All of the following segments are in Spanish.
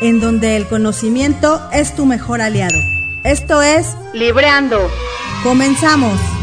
en donde el conocimiento es tu mejor aliado. Esto es Libreando. Comenzamos.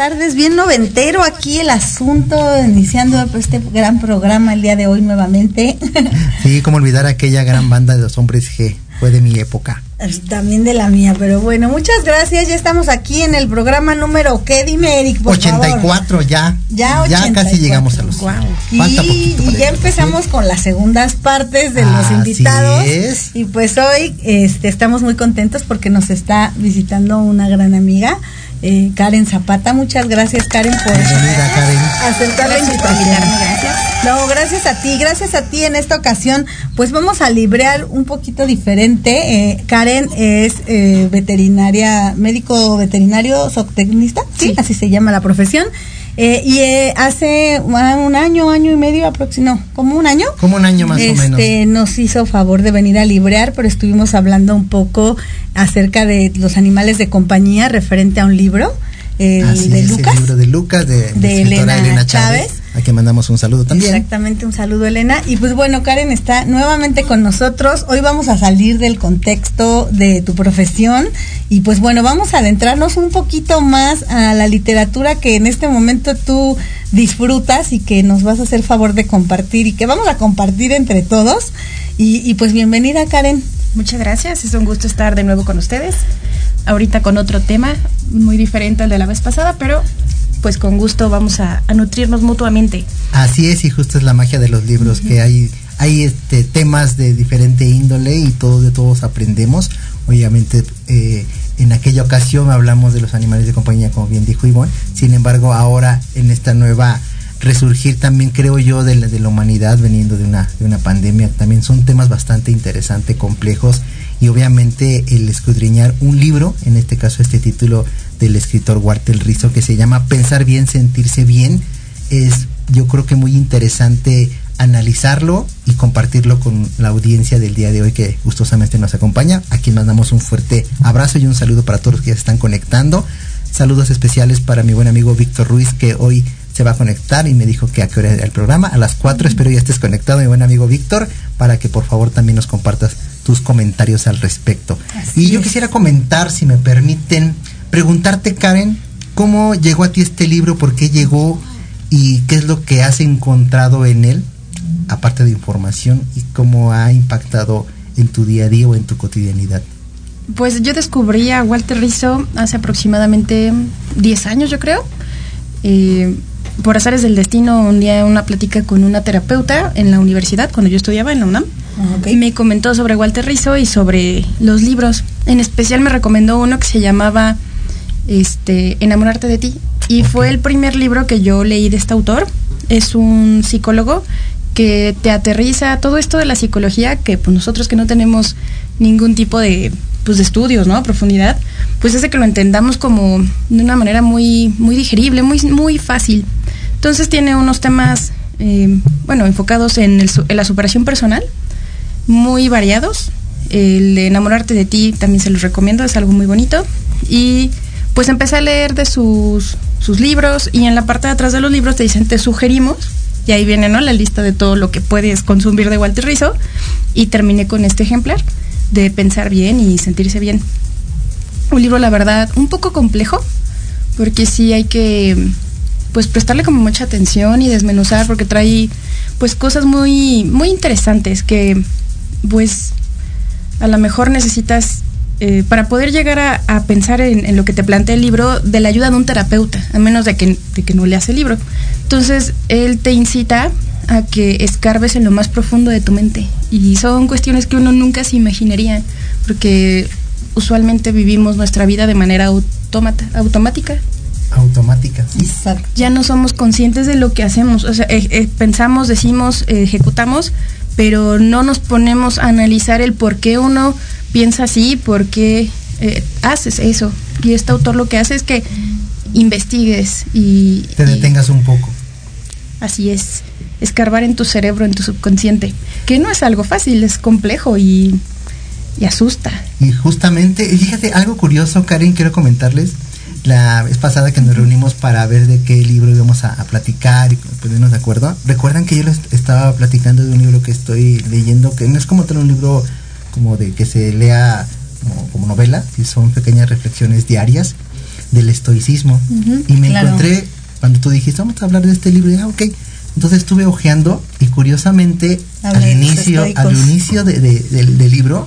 Tardes, bien noventero aquí el asunto, iniciando este gran programa el día de hoy nuevamente. Sí, como olvidar aquella gran banda de los hombres G, fue de mi época. También de la mía, pero bueno, muchas gracias. Ya estamos aquí en el programa número, ¿qué? Dime, Eric, por 84 favor. ya. Ya, Ya 84. casi llegamos a los. 100. Falta Y, y ya empezamos ¿sí? con las segundas partes de los Así invitados. es. Y pues hoy este, estamos muy contentos porque nos está visitando una gran amiga, eh, Karen Zapata. Muchas gracias, Karen, por Bienvenida, Karen. aceptar la invitación. No, gracias a ti, gracias a ti en esta ocasión. Pues vamos a librear un poquito diferente. Eh, Karen es eh, veterinaria, médico veterinario, zootecnista, ¿sí? Así se llama la profesión. Eh, y eh, hace un año, año y medio aproximadamente, no, como un año. Como un año más o menos. Este, nos hizo favor de venir a librear, pero estuvimos hablando un poco acerca de los animales de compañía referente a un libro Así de es, Lucas. el libro de Lucas, de, Elena Elena, Chávez. Chávez, a quien mandamos un saludo también. Exactamente, un saludo Elena. Y pues bueno, Karen está nuevamente con nosotros. Hoy vamos a salir del contexto de tu profesión y pues bueno, vamos a adentrarnos un poquito más a la literatura que en este momento tú disfrutas y que nos vas a hacer favor de compartir y que vamos a compartir entre todos. Y, y pues bienvenida Karen. Muchas gracias, es un gusto estar de nuevo con ustedes. Ahorita con otro tema muy diferente al de la vez pasada, pero pues con gusto vamos a, a nutrirnos mutuamente. Así es, y justo es la magia de los libros, que hay, hay este, temas de diferente índole y todos de todos aprendemos. Obviamente, eh, en aquella ocasión hablamos de los animales de compañía, como bien dijo Ivonne. Sin embargo, ahora en esta nueva resurgir también creo yo de la, de la humanidad veniendo de una, de una pandemia, también son temas bastante interesantes, complejos y obviamente el escudriñar un libro, en este caso este título del escritor Walter Rizzo que se llama Pensar bien, sentirse bien, es yo creo que muy interesante analizarlo y compartirlo con la audiencia del día de hoy que gustosamente nos acompaña. A quien mandamos un fuerte abrazo y un saludo para todos los que se están conectando. Saludos especiales para mi buen amigo Víctor Ruiz que hoy se va a conectar y me dijo que a qué hora era el programa. A las 4 espero ya estés conectado, mi buen amigo Víctor, para que por favor también nos compartas tus comentarios al respecto. Así y yo es. quisiera comentar, si me permiten, preguntarte, Karen, ¿cómo llegó a ti este libro? ¿Por qué llegó? ¿Y qué es lo que has encontrado en él, aparte de información? ¿Y cómo ha impactado en tu día a día o en tu cotidianidad? Pues yo descubrí a Walter Rizzo hace aproximadamente 10 años, yo creo. Eh, por azares del destino, un día una plática con una terapeuta en la universidad, cuando yo estudiaba en la UNAM, Ok. me comentó sobre Walter Rizzo y sobre los libros. En especial me recomendó uno que se llamaba este, Enamorarte de ti. Y fue el primer libro que yo leí de este autor. Es un psicólogo que te aterriza todo esto de la psicología que pues, nosotros que no tenemos ningún tipo de, pues, de estudios, ¿no? Profundidad, pues hace que lo entendamos como de una manera muy, muy digerible, muy, muy fácil. Entonces tiene unos temas, eh, bueno, enfocados en, el su- en la superación personal, muy variados. El enamorarte de ti también se los recomiendo, es algo muy bonito. Y pues empecé a leer de sus, sus libros y en la parte de atrás de los libros te dicen, te sugerimos y ahí viene ¿no? la lista de todo lo que puedes consumir de Walter Rizzo y terminé con este ejemplar de pensar bien y sentirse bien. Un libro, la verdad, un poco complejo, porque sí hay que pues prestarle como mucha atención y desmenuzar porque trae pues cosas muy muy interesantes que pues a lo mejor necesitas eh, para poder llegar a, pensar en, lo que te plantea el libro de la ayuda de un terapeuta, a menos de que, de que no leas el libro. Entonces, él te incita a que escarbes en lo más profundo de tu mente. Y son cuestiones que uno nunca se imaginaría, porque usualmente vivimos nuestra vida de manera automata, automática. Automática. Exacto. Ya no somos conscientes de lo que hacemos. O sea, eh, eh, pensamos, decimos, ejecutamos, pero no nos ponemos a analizar el por qué uno piensa así, por qué eh, haces eso. Y este autor lo que hace es que investigues y... Te detengas un poco. Así es, escarbar en tu cerebro, en tu subconsciente, que no es algo fácil, es complejo y, y asusta. Y justamente, fíjate, algo curioso, Karen, quiero comentarles la vez pasada que nos reunimos para ver de qué libro íbamos a, platicar y ponernos de acuerdo, recuerdan que yo les estaba platicando de un libro que estoy leyendo, que no es como tener un libro como de que se lea como, novela, y son pequeñas reflexiones diarias del estoicismo. y me encontré, cuando tú dijiste, vamos a hablar de este libro, y ah, ok. Entonces estuve hojeando y curiosamente al inicio, al inicio de, del libro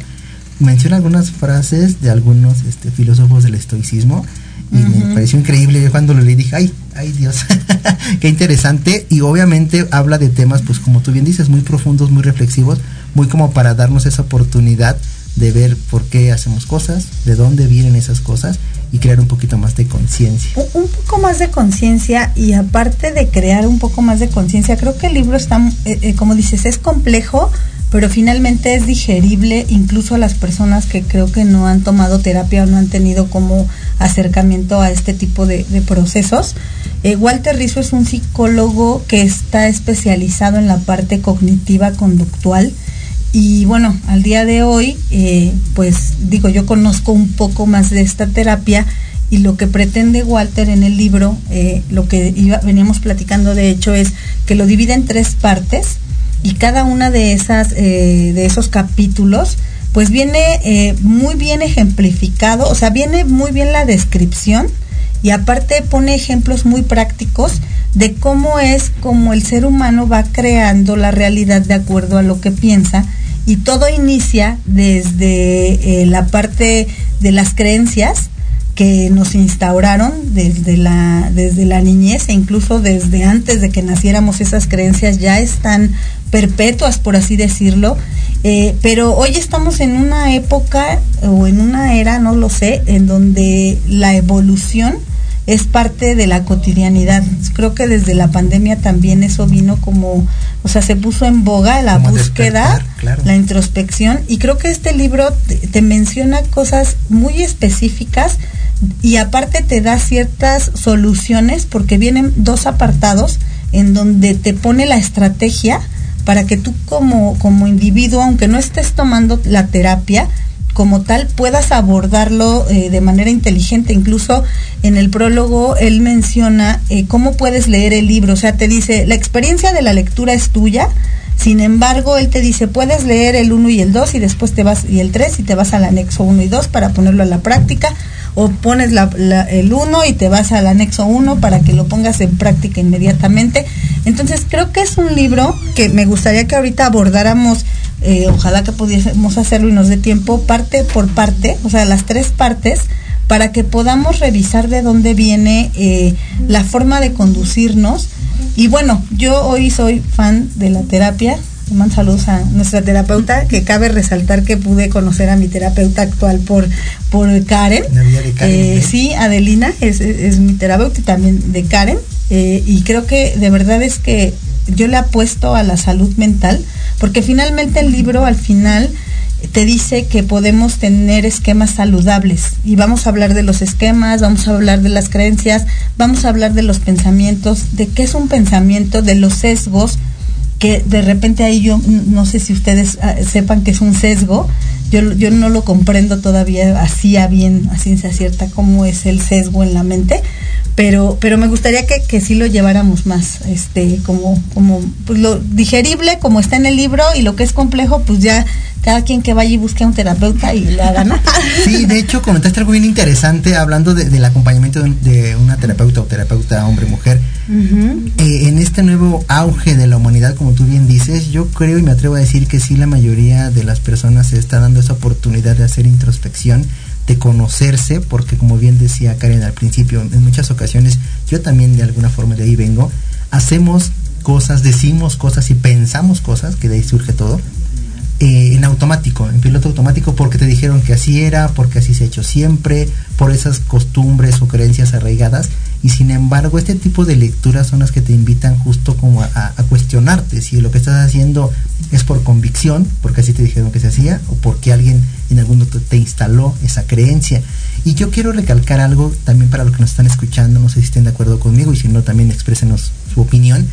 menciona algunas frases de algunos este, filósofos del estoicismo y me pareció increíble. Cuando lo leí dije ay ay Dios qué interesante y obviamente habla de temas pues como tú bien dices muy profundos muy reflexivos muy como para darnos esa oportunidad de ver por qué hacemos cosas de dónde vienen esas cosas y crear un poquito más de conciencia. Un poco más de conciencia y aparte de crear un poco más de conciencia creo que el libro está eh, eh, como dices es complejo pero finalmente es digerible. Incluso a las personas que creo que no han tomado terapia o no han tenido como acercamiento a este tipo de, procesos. Eh, Walter Rizzo es un psicólogo que está especializado en la parte cognitiva conductual y bueno, al día de hoy, eh, pues digo, yo conozco un poco más de esta terapia y lo que pretende Walter en el libro, eh, lo que veníamos platicando de hecho es que lo divide en tres partes y cada una de esas eh, de esos capítulos pues viene eh, muy bien ejemplificado, o sea, viene muy bien la descripción y aparte pone ejemplos muy prácticos de cómo es como el ser humano va creando la realidad de acuerdo a lo que piensa y todo inicia desde eh, la parte de las creencias que nos instauraron desde la, desde la niñez e incluso desde antes de que naciéramos esas creencias ya están perpetuas, por así decirlo. Eh, pero hoy estamos en una época o en una era, no lo sé, en donde la evolución es parte de la cotidianidad. Creo que desde la pandemia también eso vino como, o sea, se puso en boga la búsqueda, la introspección, y creo que este libro te, menciona cosas muy específicas y aparte te da ciertas soluciones porque vienen dos apartados en donde te pone la estrategia para que tú como, como individuo, aunque no estés tomando la terapia, como tal puedas abordarlo eh, de manera inteligente. Incluso en el prólogo él menciona eh, cómo puedes leer el libro. O sea, te dice, la experiencia de la lectura es tuya. Sin embargo, él te dice, puedes leer el 1 y el 2 y después te vas, y el 3 y te vas al anexo 1 y 2 para ponerlo a la práctica. O pones el 1 y te vas al anexo 1 para que lo pongas en práctica inmediatamente. Entonces, creo que es un libro que me gustaría que ahorita abordáramos eh, ojalá que pudiésemos hacerlo y nos dé tiempo, parte por parte, o sea, las tres partes, para que podamos revisar de dónde viene eh, la forma de conducirnos. Y bueno, yo hoy soy fan de la terapia. Mando saludos a nuestra terapeuta, que cabe resaltar que pude conocer a mi terapeuta actual por, por Karen. Eh, sí, Adelina es, es, mi terapeuta y también de Karen. y creo que de verdad es que yo le apuesto a la salud mental porque finalmente el libro al final te dice que podemos tener esquemas saludables y vamos a hablar de los esquemas, vamos a hablar de las creencias, vamos a hablar de los pensamientos, de qué es un pensamiento, de los sesgos, que de repente ahí yo no sé si ustedes ah, sepan que es un sesgo, yo, yo no lo comprendo todavía así a bien, a ciencia cierta, cómo es el sesgo en la mente, pero, pero me gustaría que, que sí lo lleváramos más, este, como, como pues lo digerible, como está en el libro, y lo que es complejo, pues ya cada quien que vaya y busque a un terapeuta y lo haga, ¿no? Sí, de hecho comentaste algo bien interesante hablando de, del acompañamiento de, de, una terapeuta o terapeuta hombre-mujer. Eh, en este nuevo auge de la humanidad, como tú bien dices, yo creo y me atrevo a decir que sí la mayoría de las personas se está dando esa oportunidad de hacer introspección de conocerse, porque como bien decía Karen al principio, en muchas ocasiones, yo también de alguna forma de ahí vengo, hacemos cosas, decimos cosas y pensamos cosas, que de ahí surge todo, eh, en automático, en piloto automático, porque te dijeron que así era, porque así se ha hecho siempre, por esas costumbres o creencias arraigadas, y sin embargo este tipo de lecturas son las que te invitan justo como a, a, cuestionarte si lo que estás haciendo es por convicción, porque así te dijeron que se hacía, o porque alguien en algún momento te instaló esa creencia. Y yo quiero recalcar algo también para los que nos están escuchando, no sé si estén de acuerdo conmigo y si no también exprésenos su opinión,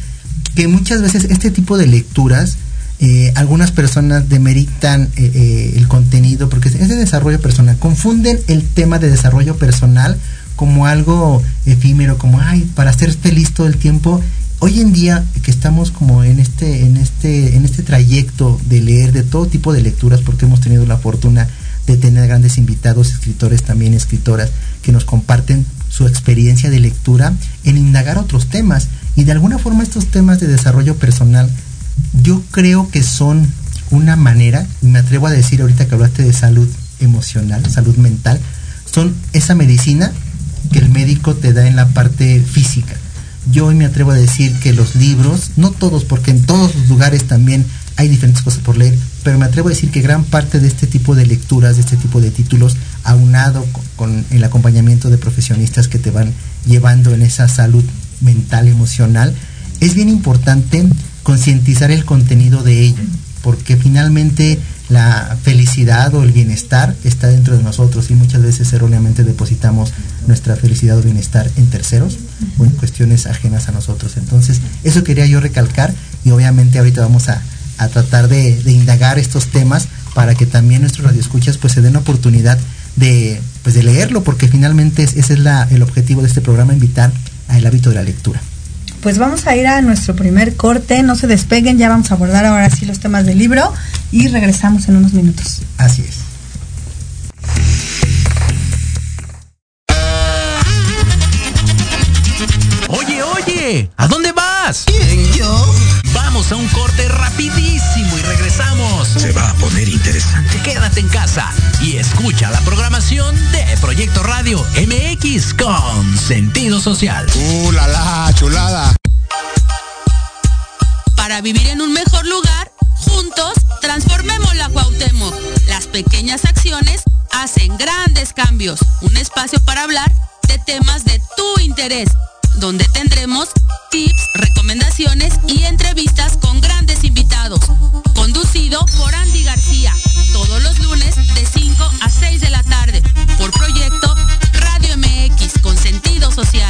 que muchas veces este tipo de lecturas, eh, algunas personas demeritan eh, eh, el contenido porque es de desarrollo personal, confunden el tema de desarrollo personal como algo efímero, como ay, para ser feliz todo el tiempo. Hoy en día que estamos como en este, en este, en este trayecto de leer de todo tipo de lecturas, porque hemos tenido la fortuna de tener grandes invitados, escritores también, escritoras, que nos comparten su experiencia de lectura en indagar otros temas. Y de alguna forma estos temas de desarrollo personal, yo creo que son una manera, y me atrevo a decir ahorita que hablaste de salud emocional, salud mental, son esa medicina que el médico te da en la parte física. Yo hoy me atrevo a decir que los libros, no todos, porque en todos los lugares también hay diferentes cosas por leer, pero me atrevo a decir que gran parte de este tipo de lecturas, de este tipo de títulos, aunado con, el acompañamiento de profesionistas que te van llevando en esa salud mental, emocional, es bien importante concientizar el contenido de ello, porque finalmente la felicidad o el bienestar está dentro de nosotros y muchas veces erróneamente depositamos nuestra felicidad o bienestar en terceros o en cuestiones ajenas a nosotros. Entonces, eso quería yo recalcar y obviamente ahorita vamos a, a tratar de, indagar estos temas para que también nuestros radioescuchas pues se den oportunidad de, pues, de leerlo, porque finalmente es, ese es la, el objetivo de este programa, invitar al hábito de la lectura pues vamos a ir a nuestro primer corte, no se despeguen, ya vamos a abordar ahora sí los temas del libro y regresamos en unos minutos. Así es. Oye, oye, ¿a dónde vas? A un corte rapidísimo y regresamos. Se va a poner interesante. Quédate en casa y escucha la programación de Proyecto Radio MX con sentido social. ¡Uh, la, la chulada! Para vivir en un mejor lugar, juntos transformemos la Cuauhtémoc. Las pequeñas acciones hacen grandes cambios. Un espacio para hablar de temas de tu interés, donde tendremos tips, recomendaciones y entrevistas con grandes invitados. Conducido por Andy García, todos los lunes de 5 a 6 de la tarde, por proyecto Radio MX con sentido social.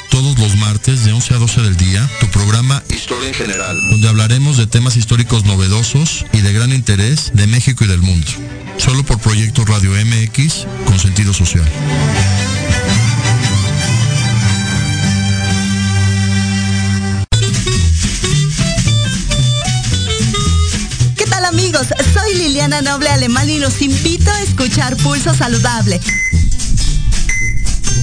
todos los martes de 11 a 12 del día tu programa Historia en General, donde hablaremos de temas históricos novedosos y de gran interés de México y del mundo. Solo por Proyecto Radio MX con sentido social. ¿Qué tal amigos? Soy Liliana Noble Alemán y los invito a escuchar Pulso Saludable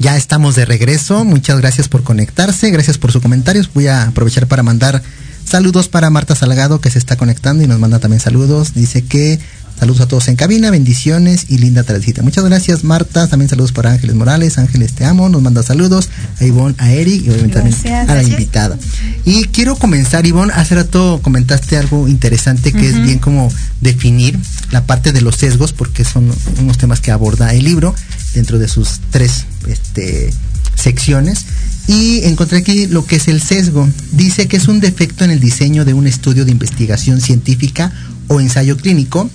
Ya estamos de regreso. Muchas gracias por conectarse. Gracias por sus comentarios. Voy a aprovechar para mandar saludos para Marta Salgado que se está conectando y nos manda también saludos. Dice que Saludos a todos en cabina, bendiciones y linda tardecita. Muchas gracias, Marta. También saludos para Ángeles Morales. Ángeles, te amo. Nos manda saludos a Ivonne, a Eric y obviamente también a la invitada. Y quiero comenzar, Ivonne. Hace rato comentaste algo interesante que es bien como definir la parte de los sesgos, porque son unos temas que aborda el libro dentro de sus tres este, secciones. Y encontré aquí lo que es el sesgo. Dice que es un defecto en el diseño de un estudio de investigación científica o ensayo clínico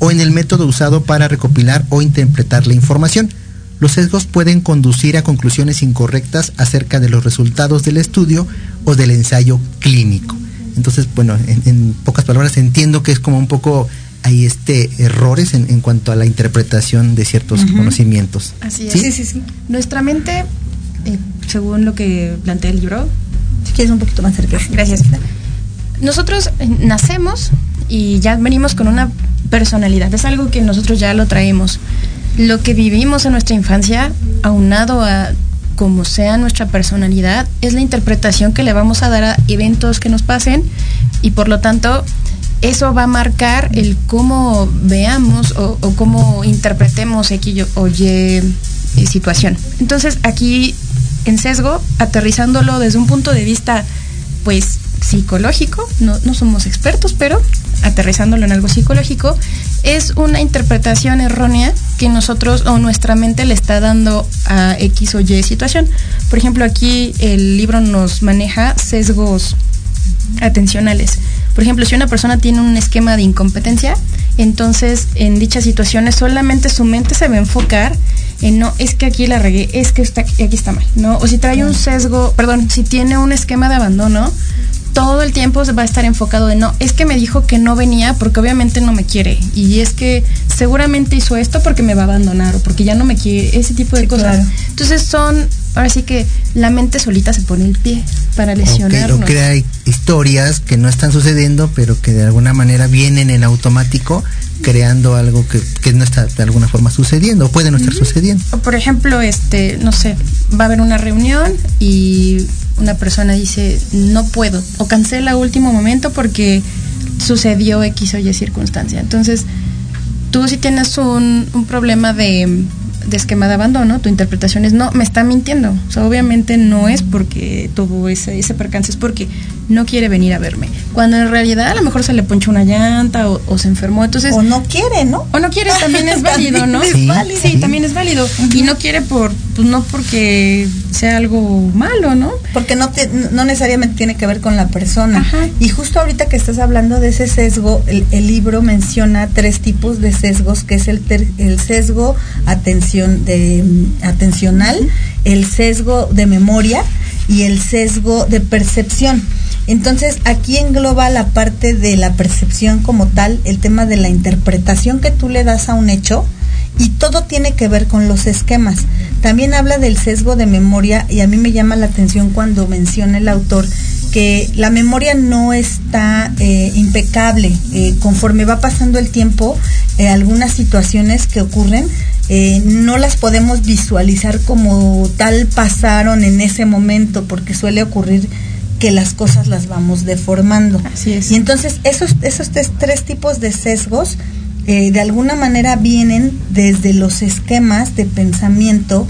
o en el método usado para recopilar o interpretar la información. Los sesgos pueden conducir a conclusiones incorrectas acerca de los resultados del estudio o del ensayo clínico. Entonces, bueno, en, pocas palabras entiendo que es como un poco hay este errores en, cuanto a la interpretación de ciertos conocimientos. Así es. ¿Sí? sí, sí, Nuestra mente, eh, según lo que plantea el libro, si quieres un poquito más cerca. Gracias. Nosotros eh, nacemos y ya venimos con una personalidad. Es algo que nosotros ya lo traemos. Lo que vivimos en nuestra infancia, aunado a como sea nuestra personalidad, es la interpretación que le vamos a dar a eventos que nos pasen y por lo tanto eso va a marcar el cómo veamos o, cómo interpretemos X o Y eh, situación. Entonces aquí en sesgo, aterrizándolo desde un punto de vista pues psicológico, no, no somos expertos, pero aterrizándolo en algo psicológico, es una interpretación errónea que nosotros o nuestra mente le está dando a X o Y situación. Por ejemplo, aquí el libro nos maneja sesgos atencionales. Por ejemplo, si una persona tiene un esquema de incompetencia, entonces en dichas situaciones solamente su mente se va a enfocar en no, es que aquí la regué, es que está, aquí está mal, ¿no? O si trae un sesgo, perdón, si tiene un esquema de abandono, todo el tiempo va a estar enfocado en no, es que me dijo que no venía porque obviamente no me quiere y es que seguramente hizo esto porque me va a abandonar o porque ya no me quiere, ese tipo de cosas. Entonces son, ahora sí que la mente solita se pone el pie para lesionarnos. Okay, o crea historias que no están sucediendo pero que de alguna manera vienen en automático creando algo que, que no está de alguna forma sucediendo o puede no estar sucediendo. Por ejemplo, este, no sé, va a haber una reunión y una persona dice no puedo o cancela a último momento porque sucedió X o Y circunstancia. Entonces, tú si tienes un, un problema de, de, esquema de abandono, tu interpretación es no, me está mintiendo. O sea, obviamente no es porque tuvo ese, ese percance, es porque no quiere venir a verme. Cuando en realidad a lo mejor se le ponchó una llanta o, se enfermó. Entonces, o no quiere, ¿no? O no quiere, también es válido, ¿no? Sí, sí, también es válido. Y no quiere por, pues no porque sea algo malo, ¿no? Porque no, no necesariamente tiene que ver con la persona. Y justo ahorita que estás hablando de ese sesgo, el, libro menciona tres tipos de sesgos, que es el, el sesgo atención de, atencional, el sesgo de memoria y el sesgo de percepción. Entonces aquí engloba la parte de la percepción como tal, el tema de la interpretación que tú le das a un hecho y todo tiene que ver con los esquemas. También habla del sesgo de memoria y a mí me llama la atención cuando menciona el autor que la memoria no está eh, impecable. Eh, conforme va pasando el tiempo, eh, algunas situaciones que ocurren no las podemos visualizar como tal pasaron en ese momento, porque suele ocurrir que las cosas las vamos deformando. Así es. Y entonces esos, esos tres, tipos de sesgos eh, de alguna manera vienen desde los esquemas de pensamiento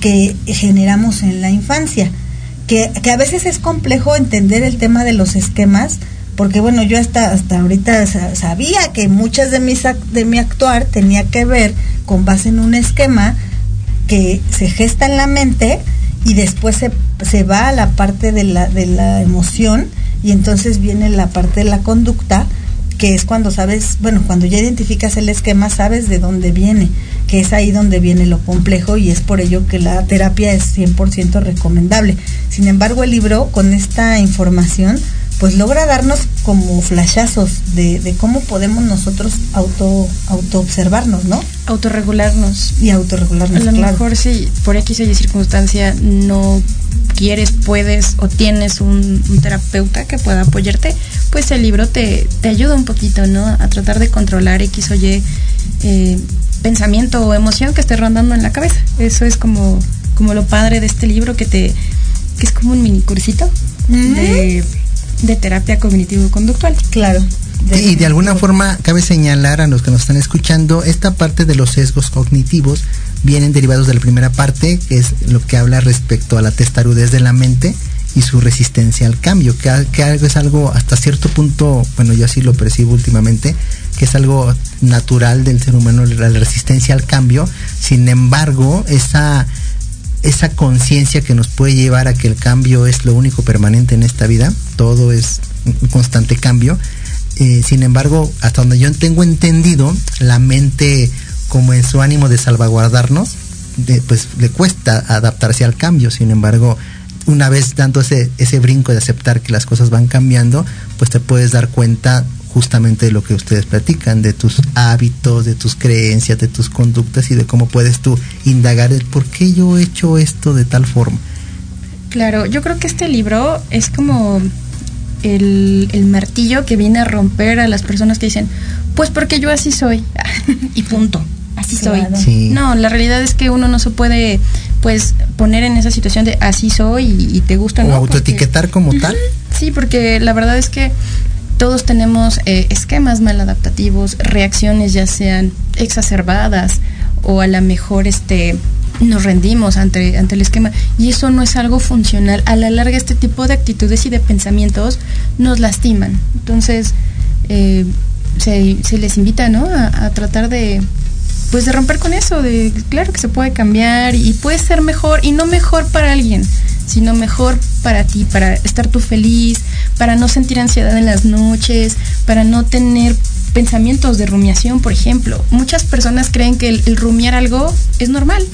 que generamos en la infancia. Que, que, a veces es complejo entender el tema de los esquemas, porque bueno, yo hasta, hasta ahorita sabía que muchas de, mis, de mi actuar tenía que ver con base en un esquema que se gesta en la mente y después se, se va a la parte de la, de la emoción y entonces viene la parte de la conducta que es cuando sabes, bueno, cuando ya identificas el esquema, sabes de dónde viene, que es ahí donde viene lo complejo y es por ello que la terapia es 100% recomendable. Sin embargo, el libro con esta información pues logra darnos como flashazos de, de cómo podemos nosotros auto observarnos, ¿no? Autorregularnos. Y autorregularnos. A lo mejor si por X o Y circunstancia no quieres, puedes o tienes un, terapeuta que pueda apoyarte, pues el libro te, te, ayuda un poquito, ¿no? A tratar de controlar X o Y eh, pensamiento o emoción que esté rondando en la cabeza. Eso es como como lo padre de este libro que te que es como un mini cursito de, de terapia cognitivo-conductual. Claro. y de alguna forma cabe señalar a los que nos están escuchando, esta parte de los sesgos cognitivos vienen derivados de la primera parte, que es lo que habla respecto a la testarudez de la mente y su resistencia al cambio, que, que algo es algo hasta cierto punto, bueno, yo así lo percibo últimamente, que es algo natural del ser humano, la resistencia al cambio. Sin embargo, esa esa conciencia que nos puede llevar a que el cambio es lo único permanente en esta vida, todo es un constante cambio. Eh, sin embargo, hasta donde yo tengo entendido, la mente, como en su ánimo de salvaguardarnos, pues le cuesta adaptarse al cambio. Sin embargo, una vez dando ese, ese brinco de aceptar que las cosas van cambiando, pues te puedes dar cuenta justamente de lo que ustedes platican, de tus hábitos, de tus creencias, de tus conductas y de cómo puedes tú indagar el por qué yo he hecho esto de tal forma. Claro, yo creo que este libro es como el, el martillo que viene a romper a las personas que dicen, pues porque yo así soy, y punto, así soy. No, la realidad es que uno no se puede pues poner en esa situación de así soy y, te gusta. O autoetiquetar como tal. Sí, porque la verdad es que todos tenemos eh, esquemas maladaptativos, reacciones ya sean exacerbadas o a lo mejor este nos rendimos ante, ante el esquema y eso no es algo funcional. A la larga este tipo de actitudes y de pensamientos nos lastiman. Entonces eh, se, se, les invita ¿no? a, a, tratar de pues de romper con eso, de claro que se puede cambiar y puede ser mejor y no mejor para alguien, sino mejor para ti, para estar tú feliz, para no sentir ansiedad en las noches, para no tener pensamientos de rumiación, por ejemplo. Muchas personas creen que el, rumiar algo es normal.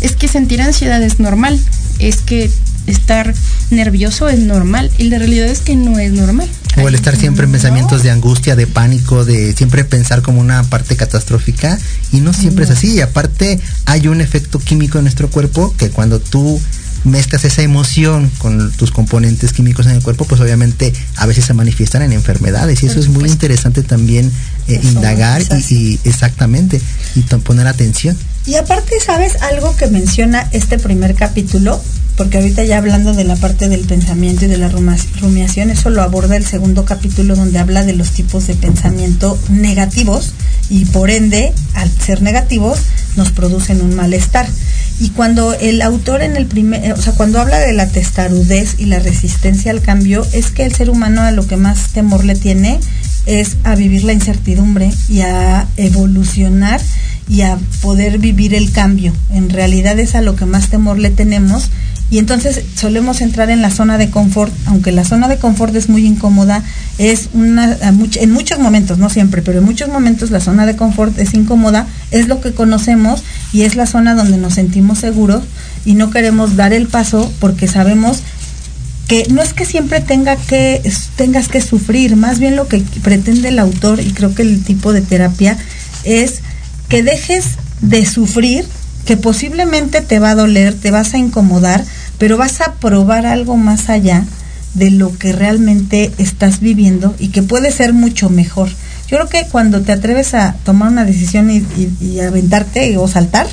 Es que sentir ansiedad es normal. Es que estar nervioso es normal. Y la realidad es que no es normal. O el estar siempre en pensamientos de angustia, de pánico, de siempre pensar como una parte catastrófica. Y no siempre es así. Y aparte hay un efecto químico en nuestro cuerpo que cuando tú mezclas esa emoción con tus componentes químicos en el cuerpo, pues obviamente a veces se manifiestan en enfermedades y eso es muy interesante también eh, indagar y, exactamente y poner atención. Y aparte, ¿sabes algo que menciona este primer capítulo? Porque ahorita ya hablando de la parte del pensamiento y de la rumiación, eso lo aborda el segundo capítulo donde habla de los tipos de pensamiento negativos y por ende, al ser negativos, nos producen un malestar. Y cuando el autor en el primer, o sea, cuando habla de la testarudez y la resistencia al cambio, es que el ser humano a lo que más temor le tiene es a vivir la incertidumbre y a evolucionar y a poder vivir el cambio. En realidad es a lo que más temor le tenemos y entonces solemos entrar en la zona de confort, aunque la zona de confort es muy incómoda, es una en muchos momentos, no siempre, pero en muchos momentos la zona de confort es incómoda, es lo que conocemos y es la zona donde nos sentimos seguros y no queremos dar el paso porque sabemos que no es que siempre tenga que tengas que sufrir, más bien lo que pretende el autor y creo que el tipo de terapia es que dejes de sufrir que posiblemente te va a doler, te vas a incomodar, pero vas a probar algo más allá de lo que realmente estás viviendo y que puede ser mucho mejor. Yo creo que cuando te atreves a tomar una decisión y, aventarte o saltar,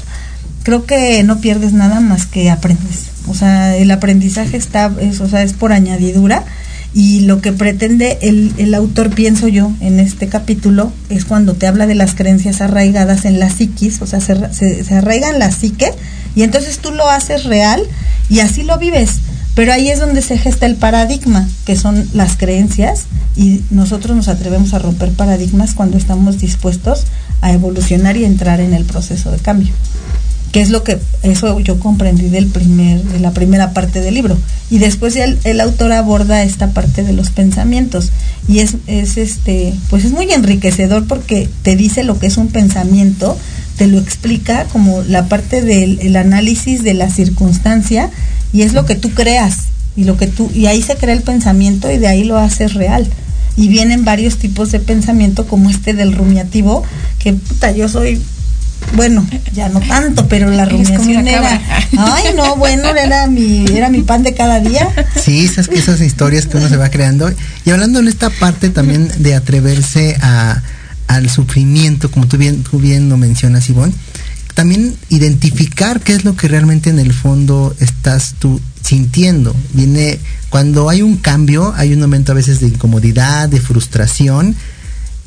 creo que no pierdes nada más que aprendes. O sea, el aprendizaje está, es, o sea, es por añadidura y lo que pretende el, el, autor, pienso yo, en este capítulo, es cuando te habla de las creencias arraigadas en la psiquis, o sea, se, se, se en la psique, y entonces tú lo haces real y así lo vives. Pero ahí es donde se gesta el paradigma, que son las creencias, y nosotros nos atrevemos a romper paradigmas cuando estamos dispuestos a evolucionar y entrar en el proceso de cambio que es lo que eso yo comprendí del primer de la primera parte del libro. Y después el, el autor aborda esta parte de los pensamientos. Y es, es este pues es muy enriquecedor porque te dice lo que es un pensamiento te lo explica como la parte del el análisis de la circunstancia y es lo que tú creas y lo que tú y ahí se crea el pensamiento y de ahí lo haces real. Y vienen varios tipos de pensamiento como este del rumiativo que puta yo soy bueno, ya no tanto, pero la rumiación era, ay no, bueno, era mi, era mi pan de cada día. Sí, esas, esas historias que uno se va creando. Y hablando en esta parte también de atreverse a, al sufrimiento, como tú bien, tú bien lo mencionas, Ivonne, también identificar qué es lo que realmente en el fondo estás tú sintiendo. Viene cuando hay un cambio, hay un momento a veces de incomodidad, de frustración,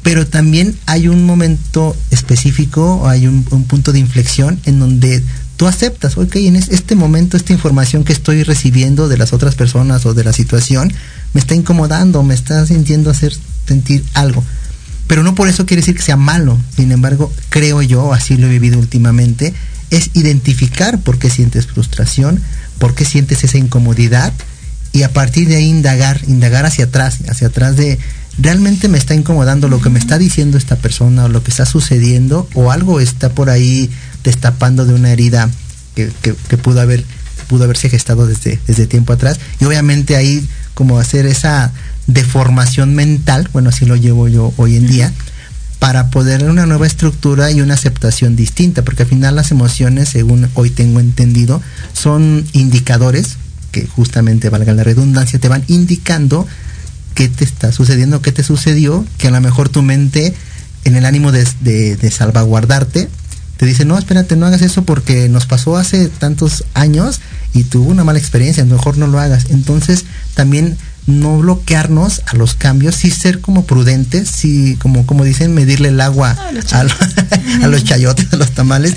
pero también hay un momento específico hay un, un punto de inflexión en donde tú aceptas, ok, en este momento esta información que estoy recibiendo de las otras personas o de la situación me está incomodando, me está sintiendo hacer sentir algo pero no por eso quiere decir que sea malo. Sin embargo, creo yo, así lo he vivido últimamente, es identificar por qué sientes frustración, por qué sientes esa incomodidad y a partir de ahí indagar, indagar hacia atrás, hacia atrás de realmente me está incomodando lo que me está diciendo esta persona o lo que está sucediendo o algo está por ahí destapando de una herida que, que pudo haber pudo haberse gestado desde, desde tiempo atrás. Y obviamente ahí como hacer esa de formación mental, bueno, así lo llevo yo hoy en día, para poder una nueva estructura y una aceptación distinta, porque al final las emociones, según hoy tengo entendido, son indicadores que justamente, valga la redundancia, te van indicando qué te está sucediendo, qué te sucedió, que a lo mejor tu mente, en el ánimo de, de salvaguardarte, te dice, no, espérate, no hagas eso porque nos pasó hace tantos años y tuvo una mala experiencia, mejor no lo hagas. Entonces, también no bloquearnos a los cambios, sí ser como prudentes, sí, como, como dicen, medirle el agua ah, a, los chayotes, a los tamales,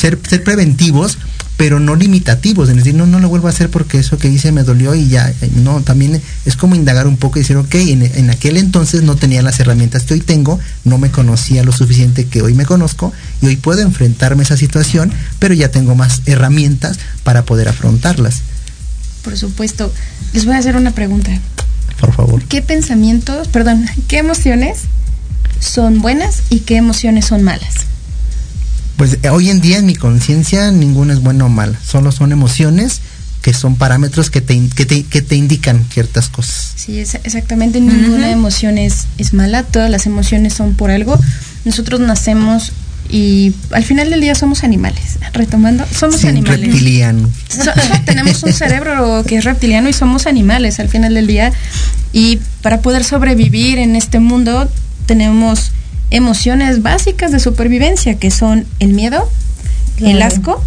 ser, ser preventivos, pero no limitativos, es decir, no, no lo vuelvo a hacer porque eso que hice me dolió y ya, no, también es como indagar un poco y decir, ok, en, en aquel entonces no tenía las herramientas que hoy tengo, no me conocía lo suficiente que hoy me conozco y hoy puedo enfrentarme a esa situación, pero ya tengo más herramientas para poder afrontarlas. Por supuesto. Les voy a hacer una pregunta. Por favor. ¿Qué pensamientos, perdón, qué emociones son buenas y qué emociones son malas? Pues eh, hoy en día en mi conciencia ninguna es buena o mala, solo son emociones que son parámetros que te, que te, indican ciertas cosas. Sí, es, exactamente, ninguna emoción es, es mala, todas las emociones son por algo. Nosotros nacemos y al final del día somos animales. Retomando, somos animales. Reptiliano. tenemos un cerebro que es reptiliano y somos animales al final del día. Y para poder sobrevivir en este mundo tenemos emociones básicas de supervivencia que son el miedo, el asco,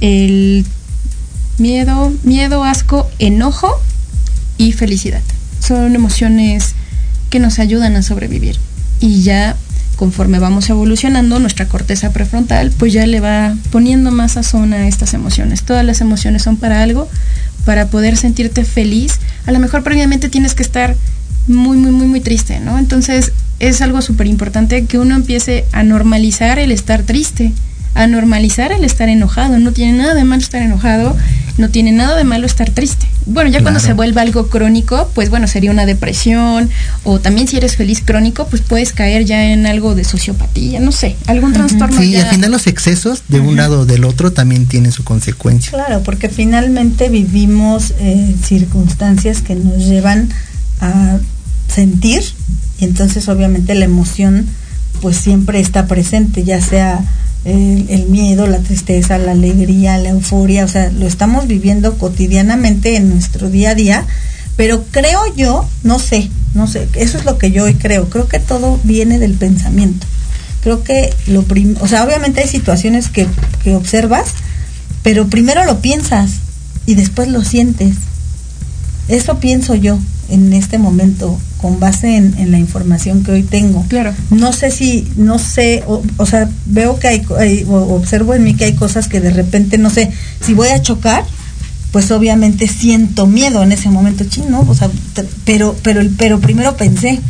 el miedo, miedo, asco, enojo y felicidad. Son emociones que nos ayudan a sobrevivir. Y ya conforme vamos evolucionando, nuestra corteza prefrontal pues ya le va poniendo más sazón a estas emociones. Todas las emociones son para algo, para poder sentirte feliz. A lo mejor previamente tienes que estar muy, muy, muy, muy triste, ¿no? Entonces es algo súper importante que uno empiece a normalizar el estar triste a normalizar el estar enojado. No tiene nada de malo estar enojado, no tiene nada de malo estar triste. Bueno, ya cuando se vuelve algo crónico, pues bueno, sería una depresión o también si eres feliz crónico, pues puedes caer ya en algo de sociopatía, no sé, algún trastorno. Sí, y al final los excesos de un lado o del otro también tienen su consecuencia. Claro, porque finalmente vivimos eh, circunstancias que nos llevan a sentir y entonces obviamente la emoción pues siempre está presente, ya sea el, miedo, la tristeza, la alegría, la euforia, o sea, lo estamos viviendo cotidianamente en nuestro día a día, pero creo yo, no sé, no sé, eso es lo que yo hoy creo, creo que todo viene del pensamiento. Creo que lo prim o sea, obviamente hay situaciones que, que observas, pero primero lo piensas y después lo sientes. Eso pienso yo en este momento con base en, la información que hoy tengo. Claro. No sé si, no sé, o, sea, veo que hay, o observo en mí que hay cosas que de repente, no sé, si voy a chocar, pues obviamente siento miedo en ese momento, chino, o sea, pero, pero, pero primero pensé,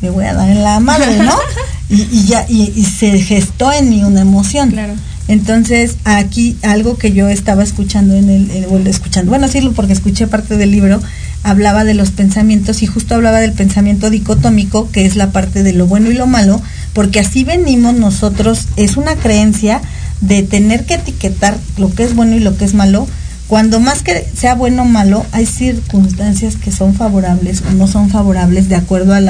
me voy a dar en la madre, ¿no? y, ya, y, se gestó en mí una emoción. Claro. Entonces, aquí algo que yo estaba escuchando en el, el escuchando, bueno, sí, porque escuché parte del libro, hablaba de los pensamientos y justo hablaba del pensamiento dicotómico, que es la parte de lo bueno y lo malo, porque así venimos nosotros, es una creencia de tener que etiquetar lo que es bueno y lo que es malo, cuando más que sea bueno o malo, hay circunstancias que son favorables o no son favorables de acuerdo al,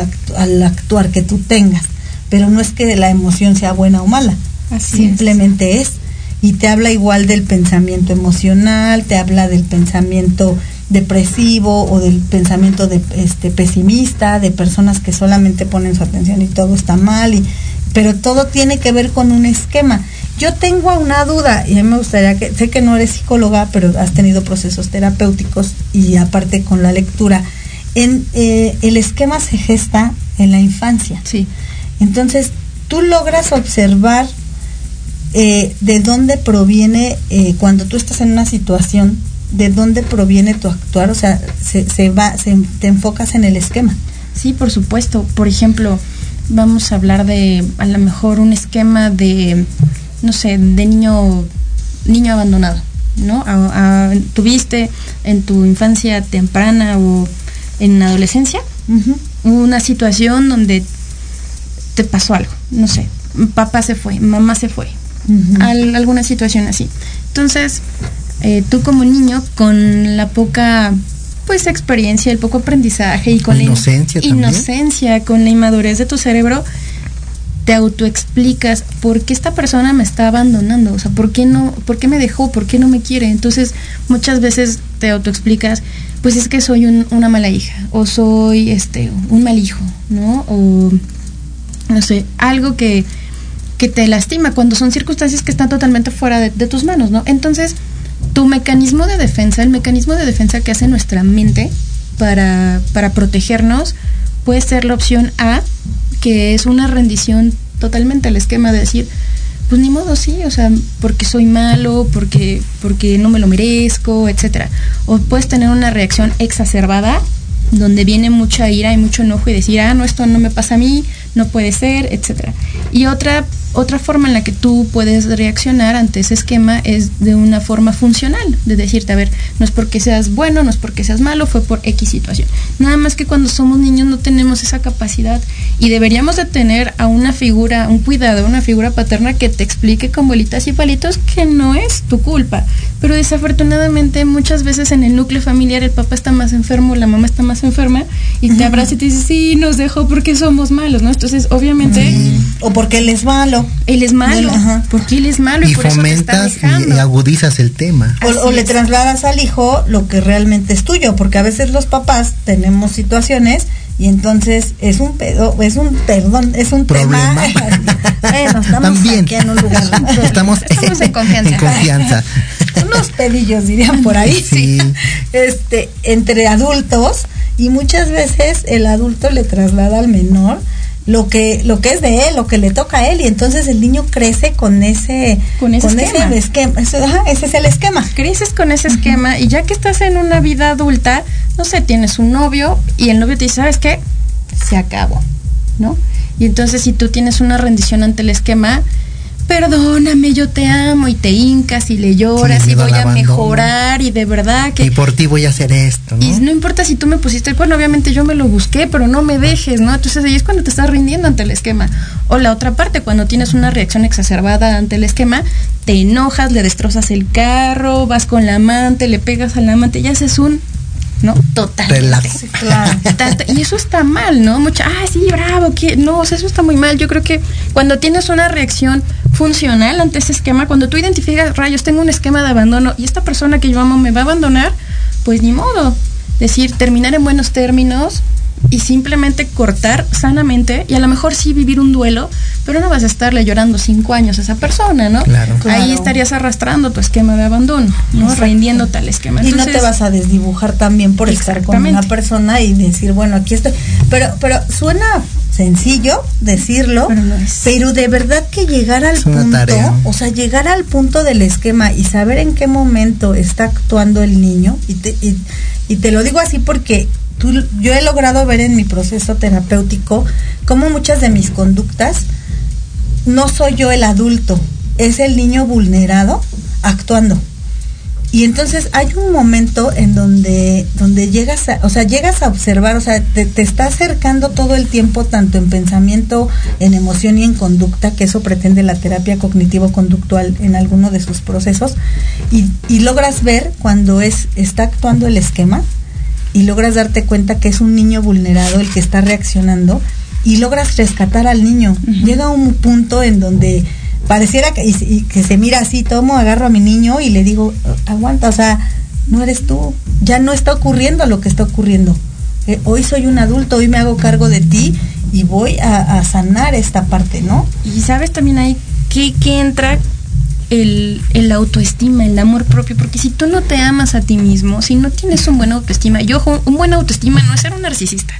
actuar que tú tengas, pero no es que la emoción sea buena o mala, simplemente es. Y te habla igual del pensamiento emocional, te habla del pensamiento depresivo o del pensamiento de, este, pesimista, de personas que solamente ponen su atención y todo está mal y pero todo tiene que ver con un esquema. Yo tengo una duda y a mí me gustaría que, sé que no eres psicóloga, pero has tenido procesos terapéuticos y aparte con la lectura. En, eh, el esquema se gesta en la infancia. Sí. Entonces, tú logras observar eh, de dónde proviene, eh, cuando tú estás en una situación, de dónde proviene tu actuar, o sea, se, se va, se, te enfocas en el esquema. Sí, por supuesto. Por ejemplo, vamos a hablar de a lo mejor un esquema de, no sé, de niño, niño abandonado, ¿no? A- a- tuviste en tu infancia temprana o en adolescencia una situación donde te pasó algo, no sé, papá se fue, mamá se fue, al- alguna situación así. Entonces, eh, tú como niño, con la poca pues experiencia, el poco aprendizaje y con Inocencia la también. inocencia, con la inmadurez de tu cerebro, te autoexplicas por qué esta persona me está abandonando, o sea, por qué no, por qué me dejó, por qué no me quiere. Entonces, muchas veces te autoexplicas, pues es que soy un- una mala hija, o soy este un mal hijo, ¿no? O no sé, algo que, que te lastima cuando son circunstancias que están totalmente fuera de, de tus manos, ¿no? Entonces, tu mecanismo de defensa, el mecanismo de defensa que hace nuestra mente para, para protegernos, puede ser la opción A, que es una rendición totalmente al esquema de decir, pues ni modo, sí, o sea, porque soy malo, porque, porque no me lo merezco, etcétera. O puedes tener una reacción exacerbada donde viene mucha ira y mucho enojo y decir, ah, no, esto no me pasa a mí, no puede ser, etcétera. Y otra, otra forma en la que tú puedes reaccionar ante ese esquema es de una forma funcional, de decirte, a ver, no es porque seas bueno, no es porque seas malo, fue por X situación. Nada más que cuando somos niños no tenemos esa capacidad y deberíamos de tener a una figura, un cuidado, una figura paterna que te explique con bolitas y palitos que no es tu culpa. Pero desafortunadamente muchas veces en el núcleo familiar el papá está más enfermo, la mamá está más enferma y te abraza y te dice, sí, nos dejó porque somos malos, ¿no? Entonces, obviamente... O porque él es malo. Él es malo. Ajá. Porque él es malo y, y por eso te está fomentas y, agudizas el tema. O, o le trasladas al hijo lo que realmente es tuyo, porque a veces los papás tenemos situaciones y entonces es un pedo, es un perdón, es un Problema. tema. bueno, estamos También. aquí en un lugar. Estamos, Estamos en confianza. en confianza. unos pedillos dirían por ahí. Sí. Este, entre adultos y muchas veces el adulto le traslada al menor lo que lo que es de él, lo que le toca a él y entonces el niño crece con ese Con ese esquema. esquema. Ese, ajá, ese es el esquema. creces con ese esquema y ya que estás en una vida adulta, no sé, tienes un novio y el novio te dice, ¿sabes qué? Se acabó, ¿no? Y entonces si tú tienes una rendición ante el esquema, perdóname, yo te amo y te hincas y le lloras Sí, y voy a abandono. mejorar y de verdad que... Y por ti voy a hacer esto, ¿no? Y no importa si tú me pusiste el cuerno, obviamente yo me lo busqué, pero no me dejes, ¿no? Entonces ahí es cuando te estás rindiendo ante el esquema. O la otra parte, cuando tienes una reacción exacerbada ante el esquema, te enojas, le destrozas el carro, vas con la amante, le pegas al amante y haces un, ¿no? Total. Relax. Claro. Y eso está mal, ¿no? Mucha, ah, sí, bravo, que no, o sea, eso está muy mal. Yo creo que cuando tienes una reacción funcional ante ese esquema, cuando tú identificas, rayos, tengo un esquema de abandono y esta persona que yo amo me va a abandonar, pues ni modo. Decir, terminar en buenos términos y simplemente cortar sanamente y a lo mejor sí vivir un duelo, pero no vas a estarle llorando cinco años a esa persona, ¿no? Claro. Ahí Claro. estarías arrastrando tu esquema de abandono, ¿no? Exacto. Rindiéndote al esquema. y no te vas a desdibujar también por estar con una persona y decir, bueno, aquí estoy. Pero, pero suena sencillo decirlo, Pero no es. pero de verdad que llegar al punto, tarea. o sea, llegar al punto del esquema y saber en qué momento está actuando el niño, y te, y, y te lo digo así porque yo he logrado ver en mi proceso terapéutico cómo muchas de mis conductas no soy yo el adulto, es el niño vulnerado actuando. Y entonces hay un momento en donde, donde llegas a, o sea, llegas a observar, o sea, te, te está acercando todo el tiempo, tanto en pensamiento, en emoción y en conducta, que eso pretende la terapia cognitivo-conductual en alguno de sus procesos, y, y logras ver cuando es, está actuando el esquema, y logras darte cuenta que es un niño vulnerado el que está reaccionando, y logras rescatar al niño. Llega un punto en donde pareciera que, y, y que se mira así, tomo, agarro a mi niño y le digo, aguanta, o sea, no eres tú, ya no está ocurriendo lo que está ocurriendo. Eh, hoy soy un adulto, hoy me hago cargo de ti y voy a, a sanar esta parte, ¿no? Y sabes también ahí que, que entra el, el, autoestima, el amor propio, porque si tú no te amas a ti mismo, si no tienes un buen autoestima, yo un buen autoestima no es ser un narcisista.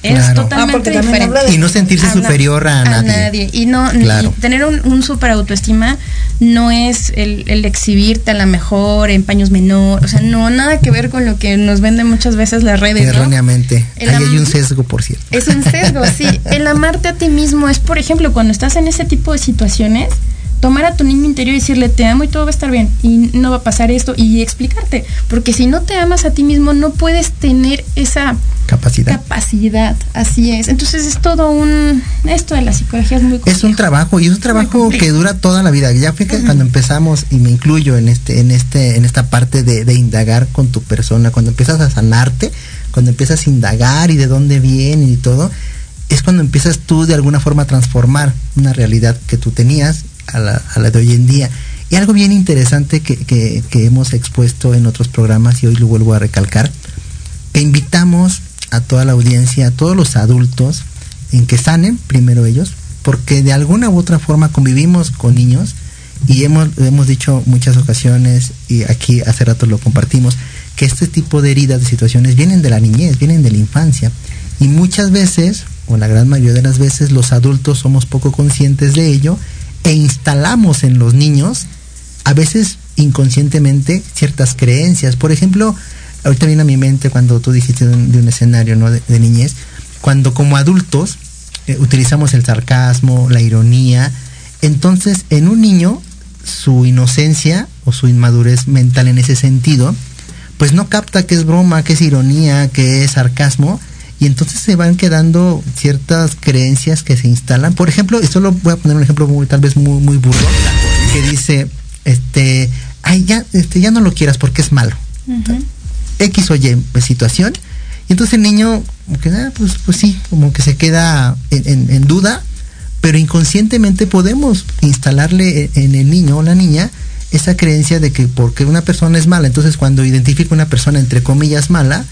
Es Claro. totalmente Ah, también diferente. de- Y no sentirse Habla- superior a, nadie. Y no Claro. y tener un, un super autoestima no es el, el exhibirte a la mejor en paños menor, o sea, no nada que ver con lo que nos venden muchas veces las redes, ¿no? Erróneamente. El Ahí am- hay un sesgo, por cierto. Es un sesgo, sí. El amarte a ti mismo es, por ejemplo, cuando estás en ese tipo de situaciones, tomar a tu niño interior y decirle te amo y todo va a estar bien y no va a pasar esto y explicarte. Porque si no te amas a ti mismo, no puedes tener esa Capacidad. capacidad. Así es. Entonces es todo un. Esto de la psicología es muy Es un trabajo y es un trabajo complejo. que dura toda la vida. Ya fue que cuando empezamos y me incluyo en este, en este, en esta parte de, de indagar con tu persona, cuando empiezas a sanarte, cuando empiezas a indagar y de dónde viene y todo, es cuando empiezas tú de alguna forma a transformar una realidad que tú tenías a la, a la de hoy en día. Y algo bien interesante que, que, que hemos expuesto en otros programas y hoy lo vuelvo a recalcar, que invitamos a toda la audiencia, a todos los adultos, en que sanen primero ellos, porque de alguna u otra forma convivimos con niños y hemos, hemos dicho muchas ocasiones, y aquí hace rato lo compartimos, que este tipo de heridas, de situaciones vienen de la niñez, vienen de la infancia. Y muchas veces, o la gran mayoría de las veces, los adultos somos poco conscientes de ello e instalamos en los niños, a veces inconscientemente, ciertas creencias. Por ejemplo, ahorita viene a mi mente cuando tú dijiste de un, escenario ¿no? de, de niñez, cuando como adultos eh, utilizamos el sarcasmo, la ironía, entonces en un niño su inocencia o su inmadurez mental en ese sentido, pues no capta que es broma, que es ironía, que es sarcasmo, y entonces se van quedando ciertas creencias que se instalan. Por ejemplo, y solo voy a poner un ejemplo muy, tal vez muy, muy burdo, que dice, este, ay, ya, este, ya no lo quieras porque es malo. X o Y pues, situación. Y entonces el niño, como que, ah, pues, pues sí, como que se queda en, en- en duda, pero inconscientemente podemos instalarle en, el niño o la niña esa creencia de que porque una persona es mala, entonces cuando identifica una persona entre comillas mala,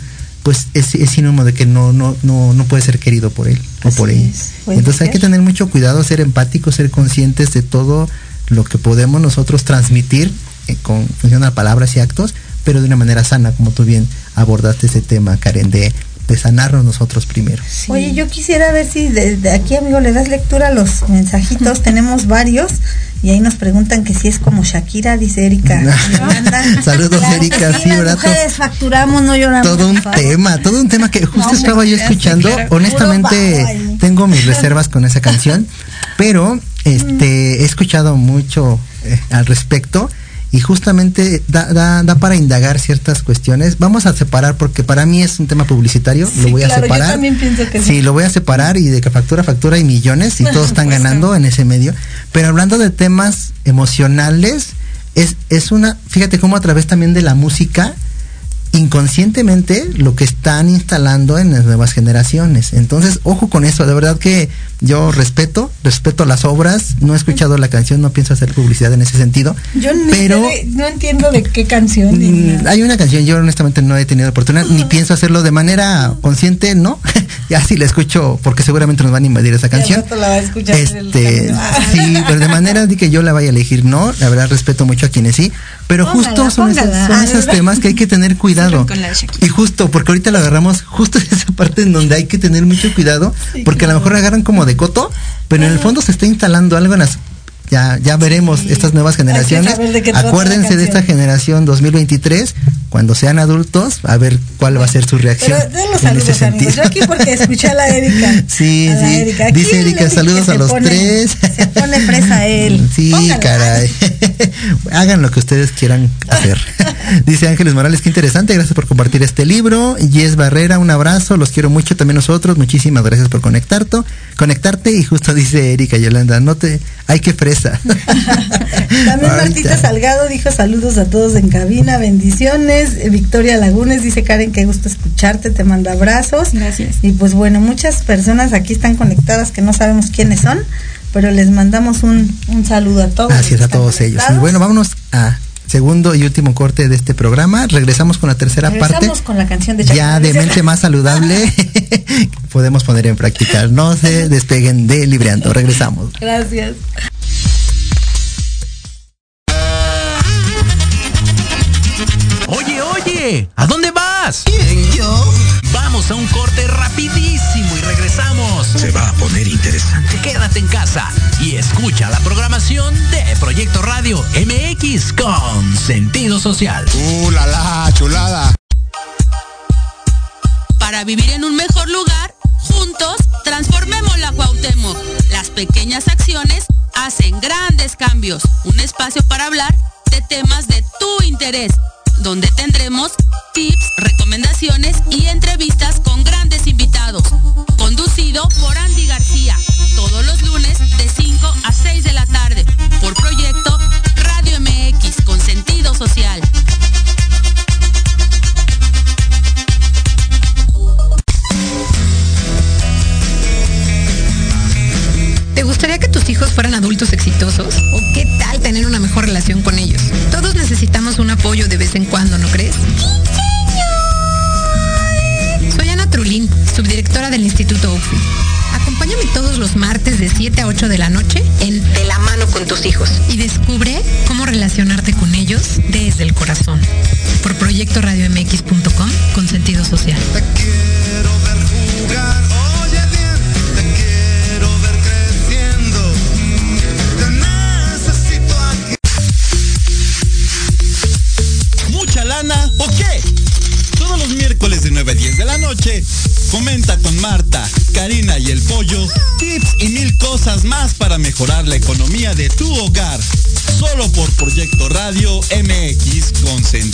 pues es, es sinónimo de que no, no, no, no puede ser querido por él o por ella. Entonces hay que tener mucho cuidado, ser empáticos, ser conscientes de todo lo que podemos nosotros transmitir eh, con función a palabras y actos, pero de una manera sana, como tú bien abordaste ese tema, Karen, de, de sanarnos nosotros primero. Oye, yo quisiera ver si desde aquí, amigo, le das lectura a los mensajitos. Tenemos varios y ahí nos preguntan que si es como Shakira, dice Erika. Yolanda. Saludos, Claro Erika, sí, sí, mujeres facturamos, no lloramos. todo un tema, todo un tema que justo No, estaba yo escuchando. claro. Honestamente, tengo mis reservas con esa canción, pero este he escuchado mucho eh, al respecto y justamente da, da, da para indagar ciertas cuestiones. Vamos a separar porque para mí es un tema publicitario, lo voy a claro, yo separar. también pienso que sí. sí, lo voy a separar y de que factura factura y millones y todos están Pues, ganando en ese medio. Pero hablando de temas emocionales, es, es una, fíjate cómo a través también de la música, inconscientemente lo que están instalando en las nuevas generaciones. Entonces, ojo con eso, de verdad que yo respeto, respeto las obras, no he escuchado la canción, no pienso hacer publicidad en ese sentido, Yo pero no entiendo de qué canción. Mm, hay una canción, yo honestamente no he tenido oportunidad, ni pienso hacerlo de manera consciente, no. ya si la escucho, porque seguramente nos van a invadir esa canción. rato la va a escuchar el Este, sí, pero de manera de que yo la vaya a elegir, no. La verdad respeto mucho a quienes sí, pero Póngala, justo son, esos, temas que hay que tener cuidado. la. Y justo, porque ahorita lo agarramos justo en esa parte en donde hay que tener mucho cuidado, porque a lo mejor agarran como de coto, pero en el fondo se está instalando algo en las ya, ya veremos estas nuevas generaciones. de Acuérdense de esta generación 2023, cuando sean adultos, a ver cuál va a ser su reacción. Pero den los en ese saludos, amigos. Yo aquí porque escuché a la Erika. Sí, la sí. Erika. Dice Erika, saludos que a los pone- tres. Se pone presa él. Sí, caray. Hagan lo que ustedes quieran hacer. Dice Ángeles Morales, qué interesante, gracias por compartir este libro. Yes Barrera, un abrazo, los quiero mucho también nosotros. Muchísimas gracias por conectarte. Conectarte y justo dice Erika Yolanda, no te, ay qué También Ahorita. Martita Salgado dijo saludos a todos en cabina, bendiciones. Eh, Victoria Lagunes dice Karen, qué gusto escucharte, te manda abrazos. Gracias. Y pues bueno, muchas personas aquí están conectadas que no sabemos quiénes son, pero les mandamos un, un saludo a todos. Así es los a todos ellos. Y bueno, vámonos a segundo y último corte de este programa. Regresamos con la tercera Regresamos parte. con la canción de Ya Shakira. de mente más saludable podemos poner en práctica. No se despeguen de Libreando. Regresamos. Gracias. Oye, ¿a dónde vas? ¿Quién, yo? Vamos a un corte rapidísimo y regresamos. Se va a poner interesante. Quédate en casa y escucha la programación de Proyecto Radio MX con sentido social. ¡Uh, la, la, chulada! Para vivir en un mejor lugar, juntos transformemos la Cuauhtémoc. Las pequeñas acciones hacen grandes cambios. Un espacio para hablar de temas de tu interés, donde tendremos tips, 8 de la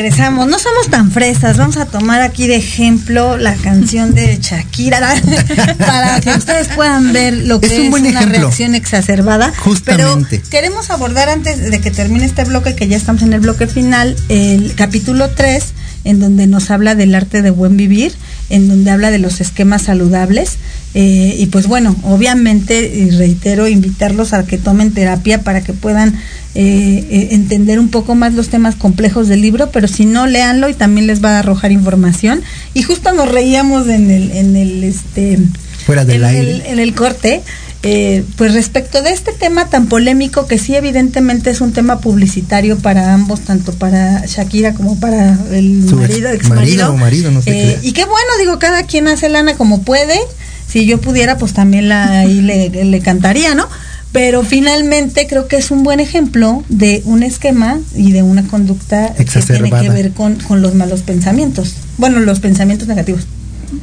Regresamos, no somos tan fresas, vamos a tomar aquí de ejemplo la canción de Shakira para que ustedes puedan ver lo que Es es, un buen una ejemplo. reacción exacerbada. Justamente. Pero queremos abordar antes de que termine este bloque, que ya estamos en el bloque final, el capítulo 3, en donde nos habla del arte de buen vivir, en donde habla de los esquemas saludables. Eh, y pues bueno, obviamente, y reitero, invitarlos a que tomen terapia para que puedan eh, eh, entender un poco más los temas complejos del libro, pero si no, léanlo y también les va a arrojar información. Y justo nos reíamos en el, en el este Fuera del en aire. el, en el corte, eh, pues respecto de este tema tan polémico que sí evidentemente es un tema publicitario para ambos, tanto para Shakira como para el Su marido, ex- marido marido, no sé Eh, qué. y qué bueno, digo, cada quien hace lana como puede. Si yo pudiera, pues también la, ahí le, le cantaría, ¿no? Pero finalmente creo que es un buen ejemplo de un esquema y de una conducta que tiene que ver con, con los malos pensamientos. Bueno, los pensamientos negativos.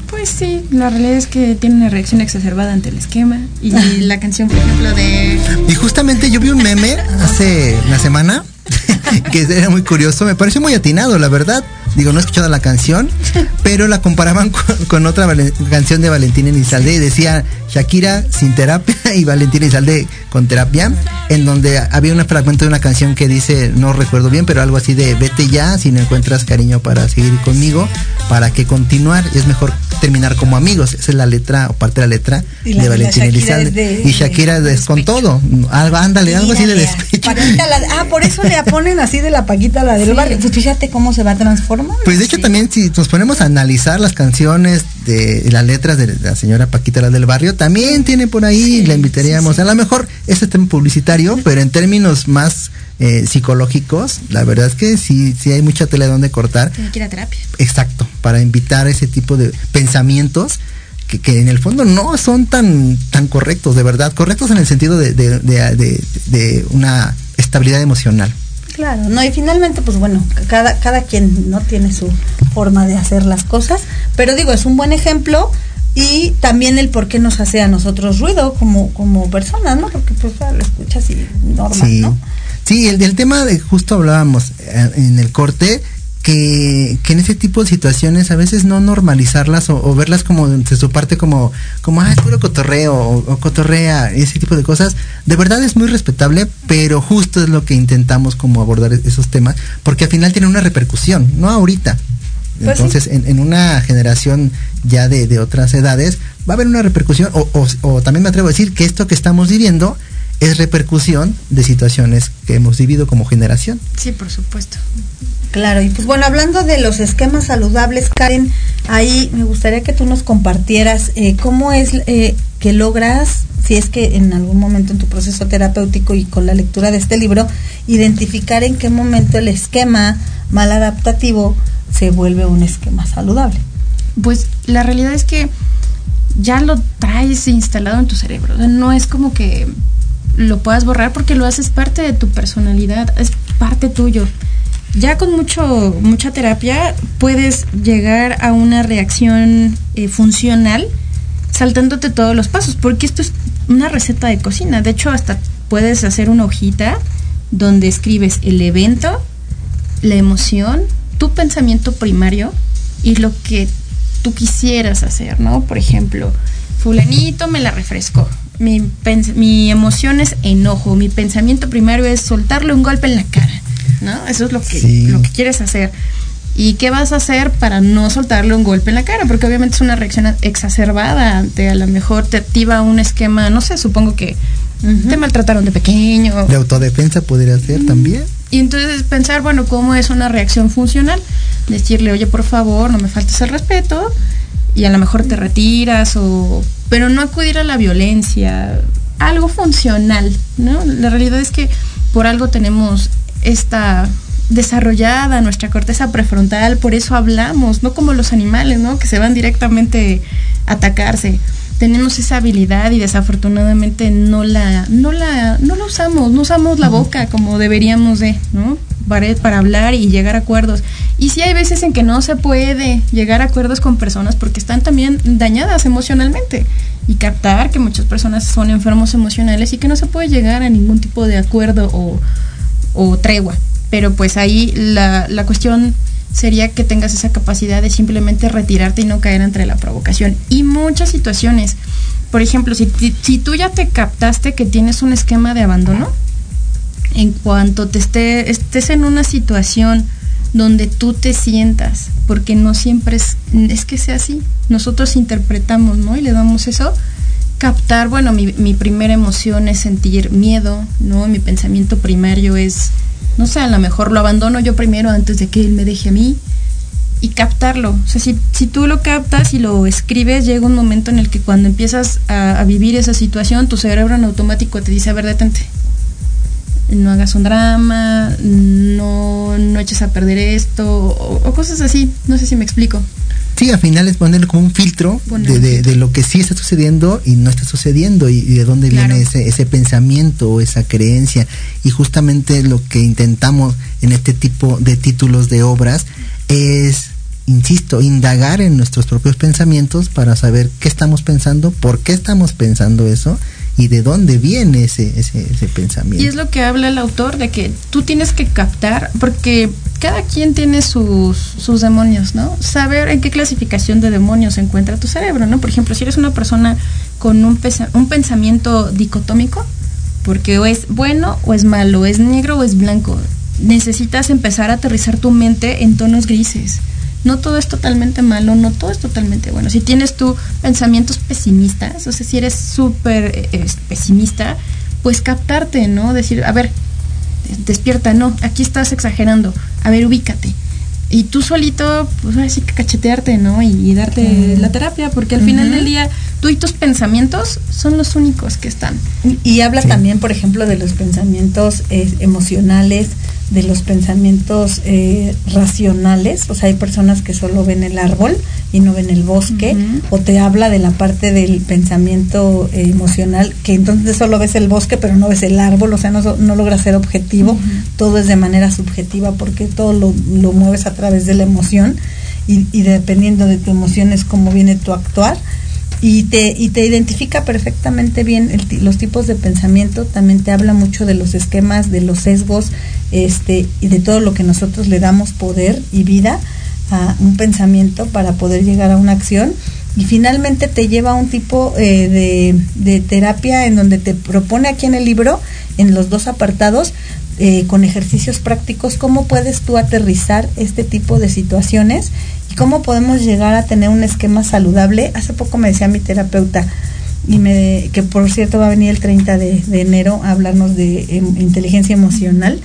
Pues sí, la realidad es que tiene una reacción exacerbada ante el esquema. Y la canción, por ejemplo, de. Y justamente yo vi un meme hace una semana que era muy curioso, me pareció muy atinado, la verdad. Digo, no he escuchado la canción, pero la comparaban con, con otra canción de Valentín Elizalde y decía Shakira sin terapia y Valentín Elizalde con terapia, en donde había un fragmento de una canción que dice, no recuerdo bien, pero algo así de vete ya si no encuentras cariño para seguir conmigo, para que continuar, es mejor terminar como amigos, esa es la letra o parte de la letra Y la- de Shakira Elizalde de- y Shakira es con todo, algo, ándale, algo así de despecho. La- ah, por eso le ponen así de la Paquita la del Sí. barrio. Pues fíjate cómo se va transformando. Pues de hecho también si nos ponemos a analizar las canciones de las letras de la señora Paquita la del barrio, también tiene por ahí, la invitaríamos. A lo mejor es tema publicitario, pero en términos más eh, psicológicos, la verdad es que sí, sí hay mucha tela donde cortar. Tiene que ir a terapia. Exacto, para invitar ese tipo de pensamientos que, que en el fondo no son tan, tan correctos, de verdad, correctos en el sentido de, de- de- de- de una estabilidad emocional. Claro, no, y finalmente, pues bueno, cada, cada quien no tiene su forma de hacer las cosas, pero digo, es un buen ejemplo y también el por qué nos hace a nosotros ruido como, como personas, ¿no? Porque pues lo escuchas y normal, Sí, ¿no? sí el del tema de justo hablábamos eh, en el corte que, que en ese tipo de situaciones a veces no normalizarlas o, o verlas como de su parte como como ah es puro cotorreo o, o cotorrea ese tipo de cosas de verdad es muy respetable pero justo es lo que intentamos como abordar e- esos temas porque al final tiene una repercusión no ahorita Pues sí. entonces en, en una generación ya de, de otras edades va a haber una repercusión o, o- o también me atrevo a decir que esto que estamos viviendo es repercusión de situaciones que hemos vivido como generación. Sí, por supuesto. Claro, y pues bueno, hablando de los esquemas saludables, Karen, ahí me gustaría que tú nos compartieras eh, cómo es eh, que logras, si es que en algún momento en tu proceso terapéutico y con la lectura de este libro, identificar en qué momento el esquema mal adaptativo se vuelve un esquema saludable. Pues la realidad es que ya lo traes instalado en tu cerebro. No es como que lo puedas borrar porque lo haces parte de tu personalidad, es parte tuyo. Ya con mucho, mucha terapia puedes llegar a una reacción eh, funcional saltándote todos los pasos, porque esto es una receta de cocina. De hecho, hasta puedes hacer una hojita donde escribes el evento, la emoción, tu pensamiento primario y lo que tú quisieras hacer, ¿no? Por ejemplo, fulanito me la refrescó. Mi, mi emoción es enojo, mi pensamiento primario es soltarle un golpe en la cara, ¿no? Eso es lo que, Sí. lo que quieres hacer. ¿Y qué vas a hacer para no soltarle un golpe en la cara? Porque obviamente es una reacción exacerbada ante a lo mejor te activa un esquema, no sé, supongo que te maltrataron de pequeño. De autodefensa podría ser también. Y entonces pensar, bueno, ¿cómo es una reacción funcional? Decirle, oye, por favor, no me faltes el respeto, y a lo mejor te retiras, o pero no acudir a la violencia, algo funcional, ¿no? La realidad es que por algo tenemos esta desarrollada nuestra corteza prefrontal, por eso hablamos, no como los animales, ¿no? Que se van directamente a atacarse. Tenemos esa habilidad y desafortunadamente no la, no la, no la usamos, no usamos la boca como deberíamos de, ¿no? Para, para hablar y llegar a acuerdos. Y sí hay veces en que no se puede llegar a acuerdos con personas porque están también dañadas emocionalmente. Y captar que muchas personas son enfermos emocionales y que no se puede llegar a ningún tipo de acuerdo o, o tregua. Pero pues ahí la, la cuestión sería que tengas esa capacidad de simplemente retirarte y no caer entre la provocación. Y muchas situaciones, por ejemplo, si, si tú ya te captaste que tienes un esquema de abandono, en cuanto te esté, estés en una situación donde tú te sientas, porque no siempre es, es que sea así, nosotros interpretamos, ¿no? Y le damos eso, captar, bueno, mi, mi primera emoción es sentir miedo, ¿no? Mi pensamiento primario es, no sé, a lo mejor lo abandono yo primero antes de que él me deje a mí y captarlo. O sea, si, si tú lo captas y lo escribes, llega un momento en el que cuando empiezas a, vivir esa situación, tu cerebro en automático te dice, a ver, detente. No hagas un drama, no, no eches a perder esto, o, o cosas así. No sé si me explico. Sí, al final es ponerle como un filtro de, de- de lo que sí está sucediendo y no está sucediendo y, y de dónde Claro. viene ese, ese pensamiento o esa creencia. Y justamente lo que intentamos en este tipo de títulos de obras es, insisto, indagar en nuestros propios pensamientos para saber qué estamos pensando, por qué estamos pensando eso y de dónde viene ese, ese, ese pensamiento. Y es lo que habla el autor de que tú tienes que captar, porque cada quien tiene sus, sus demonios, ¿no? Saber en qué clasificación de demonios se encuentra tu cerebro, ¿no? Por ejemplo, si eres una persona con un, un pensamiento dicotómico, porque o es bueno o es malo, es negro o es blanco, necesitas empezar a aterrizar tu mente en tonos grises. No todo es totalmente malo, no todo es totalmente bueno. Si tienes tú pensamientos pesimistas, o sea, si eres súper eh, pesimista, pues captarte, ¿no? Decir, a ver, despierta, no, aquí estás exagerando, a ver, ubícate. Y tú solito, pues así que cachetearte, ¿no? Y, darte la terapia, porque al final del día tú y tus pensamientos son los únicos que están. Y, habla también, por ejemplo, de los pensamientos eh, emocionales, de los pensamientos eh, racionales, o sea, hay personas que solo ven el árbol y no ven el bosque, o te habla de la parte del pensamiento eh, emocional, que entonces solo ves el bosque pero no ves el árbol, o sea, no, no logras ser objetivo, todo es de manera subjetiva porque todo lo, lo mueves a través de la emoción y, y, dependiendo de tu emoción es cómo viene tu actuar y te, y te identifica perfectamente bien los tipos de pensamiento, también te habla mucho de los esquemas, de los sesgos este, y de todo lo que nosotros le damos poder y vida a un pensamiento para poder llegar a una acción. Y finalmente te lleva a un tipo eh, de, de, terapia en donde te propone aquí en el libro, en los dos apartados, eh, con ejercicios prácticos, cómo puedes tú aterrizar este tipo de situaciones cómo podemos llegar a tener un esquema saludable. Hace poco me decía mi terapeuta, y me, que por cierto va a venir el 30 de, enero a hablarnos de em, inteligencia emocional,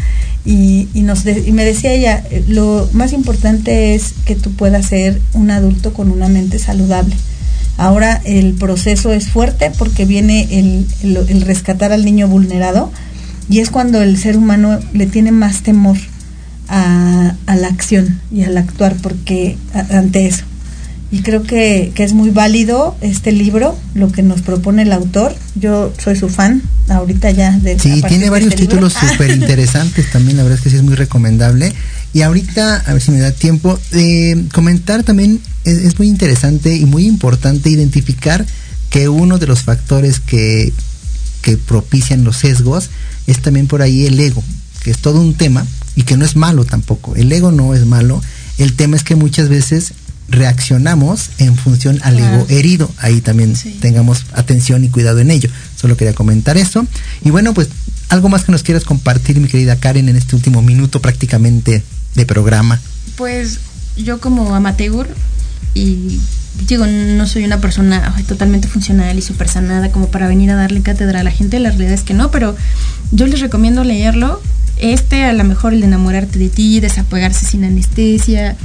y, y, nos y me decía ella, lo más importante es que tú puedas ser un adulto con una mente saludable. Ahora el proceso es fuerte porque viene el, el rescatar al niño vulnerado y es cuando el ser humano le tiene más temor a, la acción y al actuar porque ante eso. Y creo que, es muy válido este libro, lo que nos propone el autor. Yo soy su fan, ahorita ya de Sí, tiene varios este títulos súper interesantes también, la verdad es que sí es muy recomendable. Y ahorita, a ver si me da tiempo, de comentar también, es, es muy interesante y muy importante identificar que uno de los factores que, que propician los sesgos es también por ahí el ego, que es todo un tema y que no es malo tampoco. El ego no es malo. El tema es que muchas veces reaccionamos en función al ego herido. Ahí también tengamos atención y cuidado en ello. Solo quería comentar eso. Y bueno, pues algo más que nos quieras compartir, mi querida Karen, en este último minuto prácticamente de programa. Pues yo como amateur y digo, no soy una persona totalmente funcional y súper sanada como para venir a darle cátedra a la gente, la realidad es que no, pero yo les recomiendo leerlo este, a lo mejor el de enamorarte de ti, desapegarse sin anestesia,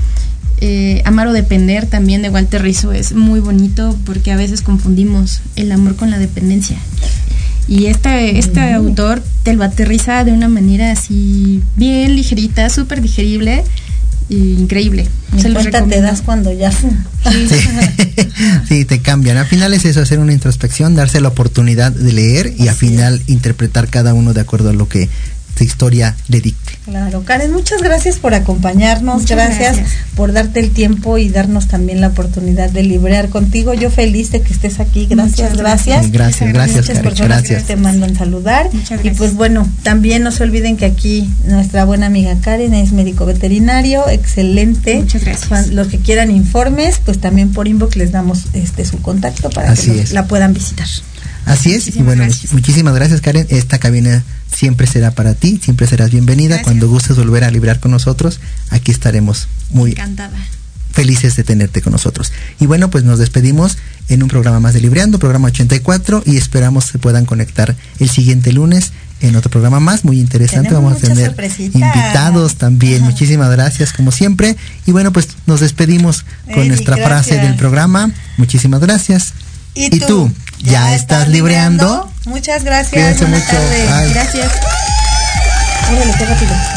eh, amar o depender también de Walter Rizzo es muy bonito porque a veces confundimos el amor con la dependencia. Y este, este autor te lo aterriza de una manera así bien ligerita, súper digerible increíble. Se cuenta te das cuando ya sí. sí. te cambian. Al final es eso, hacer una introspección, darse la oportunidad de leer y al final interpretar cada uno de acuerdo a lo que historia le dicte. Claro, Karen, muchas gracias por acompañarnos, gracias, por darte el tiempo y darnos también la oportunidad de librear contigo. Yo feliz de que estés aquí, gracias, gracias. Gracias, gracias, Muchas personas gracias. te mandan saludar. Y pues bueno, también no se olviden que aquí nuestra buena amiga Karen es médico veterinario, excelente. Muchas gracias. Los que quieran informes, pues también por inbox les damos este su contacto para que la puedan visitar. Así es, y bueno, muchísimas gracias Karen. Esta cabina siempre será para ti, siempre serás bienvenida. Cuando gustes volver a librar con nosotros, aquí estaremos muy felices de tenerte con nosotros. Y bueno, pues nos despedimos en un programa más de Libreando, programa 84, y esperamos se puedan conectar el siguiente lunes en otro programa más, muy interesante. Vamos a tener invitados también. Muchísimas gracias, como siempre. Y bueno, pues nos despedimos con nuestra frase del programa. Muchísimas gracias. ¿Y, tú? ¿Ya, estás libreando? Muchas gracias. Buenas mucho. Gracias. Órale, qué rápido.